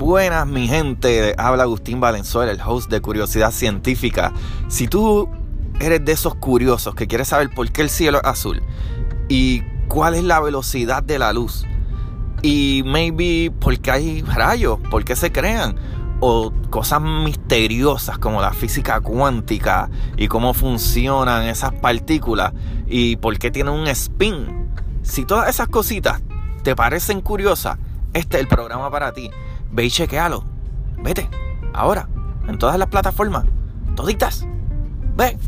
Buenas, mi gente. Habla Agustín Valenzuela, el host de Curiosidad Científica. Si tú eres de esos curiosos que quieres saber por qué el cielo es azul y cuál es la velocidad de la luz y maybe por qué hay rayos, por qué se crean o cosas misteriosas como la física cuántica y cómo funcionan esas partículas y por qué tienen un spin. Si todas esas cositas te parecen curiosas, este es el programa para ti. Ve y chequealo. Vete, ahora, en todas las plataformas. Toditas. Ve.